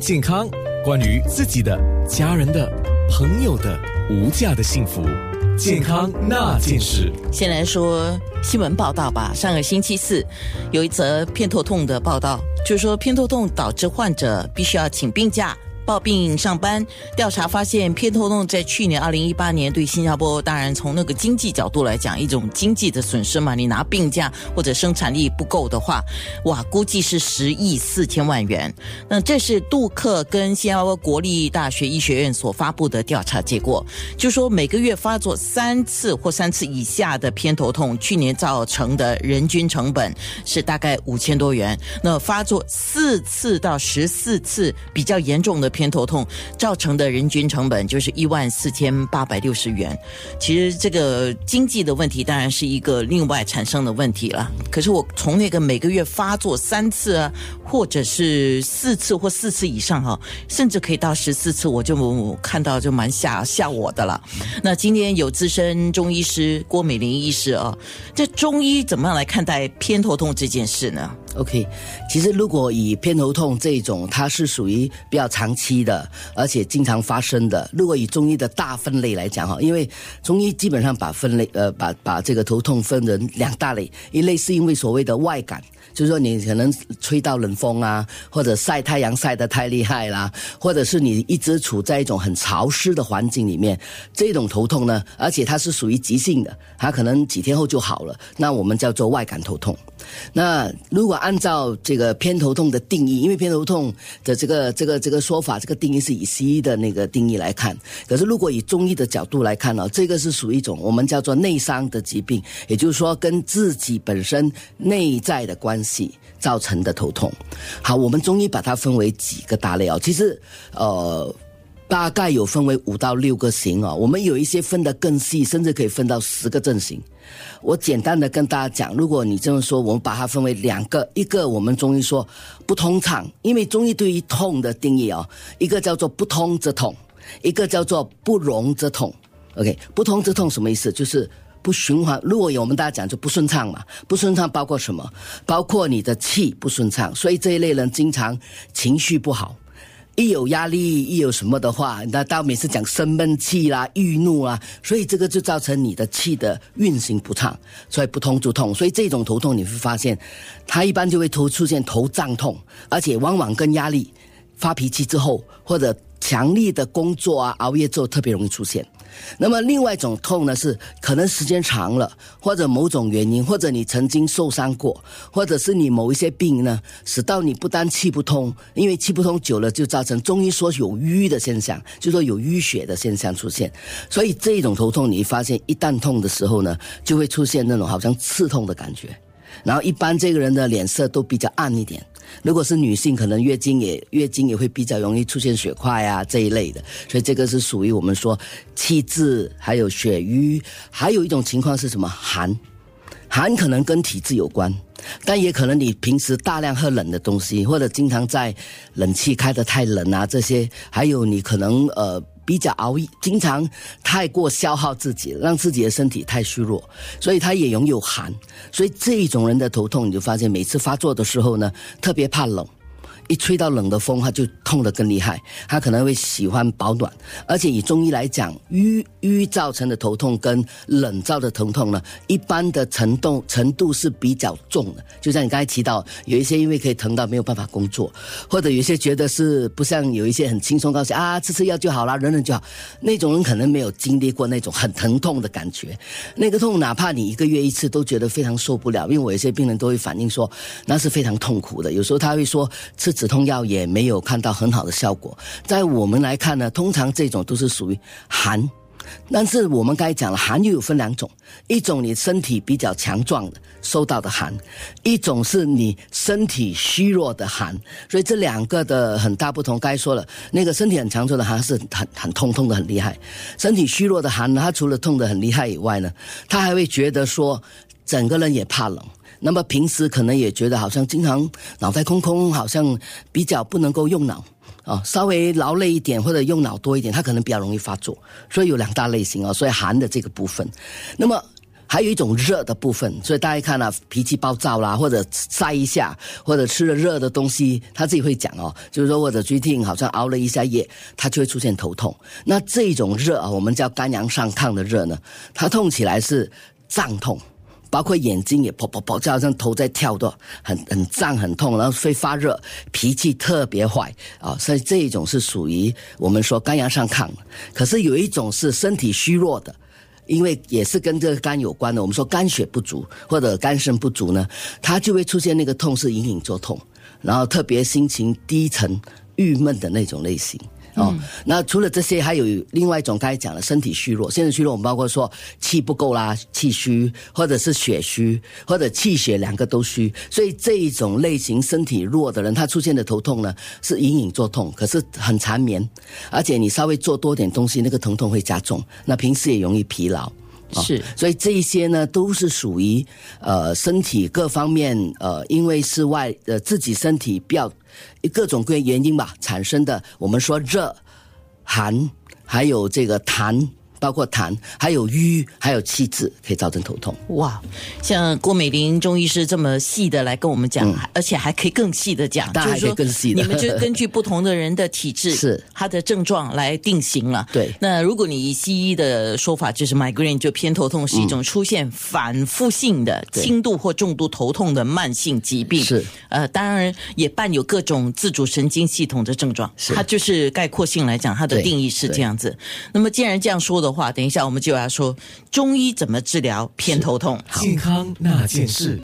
健康，关于自己的、家人的、朋友的无价的幸福，健康那件事。先来说新闻报道吧。上个星期四，有一则偏头痛的报道，就是说偏头痛导致患者必须要请病假。抱病上班，调查发现偏头痛在去年二零一八年对新加坡，当然从那个经济角度来讲，一种经济的损失嘛。你拿病假或者生产力不够的话，哇，估计是十亿四千万元。那这是杜克跟新加坡国立大学医学院所发布的调查结果，就说每个月发作三次或三次以下的偏头痛，去年造成的人均成本是大概五千多元。那发作四次到十四次比较严重的。偏偏头痛造成的人均成本就是一万四千八百六十元。其实这个经济的问题当然是一个另外产生的问题了。可是我从那个每个月发作三次啊，或者是四次或四次以上哈，甚至可以到十四次，我就看到就蛮吓吓我的了。那今天有资深中医师郭美玲医师啊，这中医怎么样来看待偏头痛这件事呢？OK，其实如果以偏头痛这种，它是属于比较长期的，而且经常发生的。如果以中医的大分类来讲哈，因为中医基本上把分类呃把把这个头痛分成两大类，一类是因为所谓的外感，就是说你可能吹到冷风啊，或者晒太阳晒得太厉害啦，或者是你一直处在一种很潮湿的环境里面，这种头痛呢，而且它是属于急性的，它可能几天后就好了，那我们叫做外感头痛。那如果按照这个偏头痛的定义，因为偏头痛的这个这个这个说法，这个定义是以西医的那个定义来看。可是如果以中医的角度来看呢，这个是属于一种我们叫做内伤的疾病，也就是说跟自己本身内在的关系造成的头痛。好，我们中医把它分为几个大类啊，其实呃大概有分为五到六个型啊，我们有一些分得更细，甚至可以分到十个症型。我简单的跟大家讲，如果你这么说，我们把它分为两个，一个我们中医说不通畅，因为中医对于痛的定义啊，一个叫做不通则痛，一个叫做不容则痛。OK，不通则痛什么意思？就是不循环。如果有我们大家讲就不顺畅嘛，不顺畅包括什么？包括你的气不顺畅，所以这一类人经常情绪不好。一有压力，一有什么的话，那到每次讲生闷气啦、郁怒啦，所以这个就造成你的气的运行不畅，所以不通就痛。所以这种头痛你会发现，它一般就会头出现头胀痛，而且往往跟压力、发脾气之后或者强力的工作啊、熬夜之后特别容易出现。那么另外一种痛呢，是可能时间长了，或者某种原因，或者你曾经受伤过，或者是你某一些病呢，使到你不单气不通，因为气不通久了就造成中医说有淤的现象，就说有淤血的现象出现。所以这种头痛，你发现一旦痛的时候呢，就会出现那种好像刺痛的感觉，然后一般这个人的脸色都比较暗一点。如果是女性，可能月经也月经也会比较容易出现血块啊这一类的，所以这个是属于我们说气滞，还有血瘀，还有一种情况是什么寒，寒可能跟体质有关，但也可能你平时大量喝冷的东西，或者经常在冷气开得太冷啊这些，还有你可能呃。比较熬，经常太过消耗自己，让自己的身体太虚弱，所以他也容易有寒。所以这一种人的头痛，你就发现每次发作的时候呢，特别怕冷。一吹到冷的风，他就痛得更厉害。他可能会喜欢保暖，而且以中医来讲，瘀瘀造成的头痛跟冷造的疼痛呢，一般的程度程度是比较重的。就像你刚才提到，有一些因为可以疼到没有办法工作，或者有些觉得是不像有一些很轻松高兴啊，吃吃药就好了，忍忍就好。那种人可能没有经历过那种很疼痛的感觉，那个痛哪怕你一个月一次都觉得非常受不了。因为我有些病人都会反映说，那是非常痛苦的。有时候他会说吃。止痛药也没有看到很好的效果，在我们来看呢，通常这种都是属于寒，但是我们刚才讲了，寒又有分两种，一种你身体比较强壮的受到的寒，一种是你身体虚弱的寒，所以这两个的很大不同。该说了，那个身体很强壮的寒是很很痛痛的很厉害，身体虚弱的寒呢，他除了痛的很厉害以外呢，他还会觉得说整个人也怕冷。那么平时可能也觉得好像经常脑袋空空，好像比较不能够用脑啊，稍微劳累一点或者用脑多一点，他可能比较容易发作。所以有两大类型啊，所以寒的这个部分。那么还有一种热的部分，所以大家看啊，脾气暴躁啦，或者晒一下，或者吃了热的东西，他自己会讲哦，就是说或者最近好像熬了一下夜，他就会出现头痛。那这种热啊，我们叫肝阳上亢的热呢，它痛起来是胀痛。包括眼睛也噗噗噗，就好像头在跳的，很很胀很痛，然后会发热，脾气特别坏啊，所以这一种是属于我们说肝阳上亢。可是有一种是身体虚弱的，因为也是跟这个肝有关的。我们说肝血不足或者肝肾不足呢，它就会出现那个痛是隐隐作痛，然后特别心情低沉、郁闷的那种类型。哦，那除了这些，还有另外一种，刚才讲的，身体虚弱。现在虚弱，我们包括说气不够啦，气虚，或者是血虚，或者气血两个都虚。所以这一种类型身体弱的人，他出现的头痛呢，是隐隐作痛，可是很缠绵，而且你稍微做多点东西，那个疼痛会加重。那平时也容易疲劳。是，所以这一些呢，都是属于呃身体各方面呃，因为是外呃自己身体比较各种各样原因吧产生的。我们说热、寒，还有这个痰。包括痰，还有瘀，还有气滞，可以造成头痛。哇，像郭美玲中医师这么细的来跟我们讲，而且还可以更细的讲，当然还可以更细的。你们就根据不同的人的体质，是他的症状来定型了。对，那如果你以西医的说法，就是 migraine 就偏头痛是一种出现反复性的轻度或重度头痛的慢性疾病。是，呃，当然也伴有各种自主神经系统的症状。是，它就是概括性来讲，它的定义是这样子。那么既然这样说话，等一下我们就要说中医怎么治疗偏头痛。健康那件事。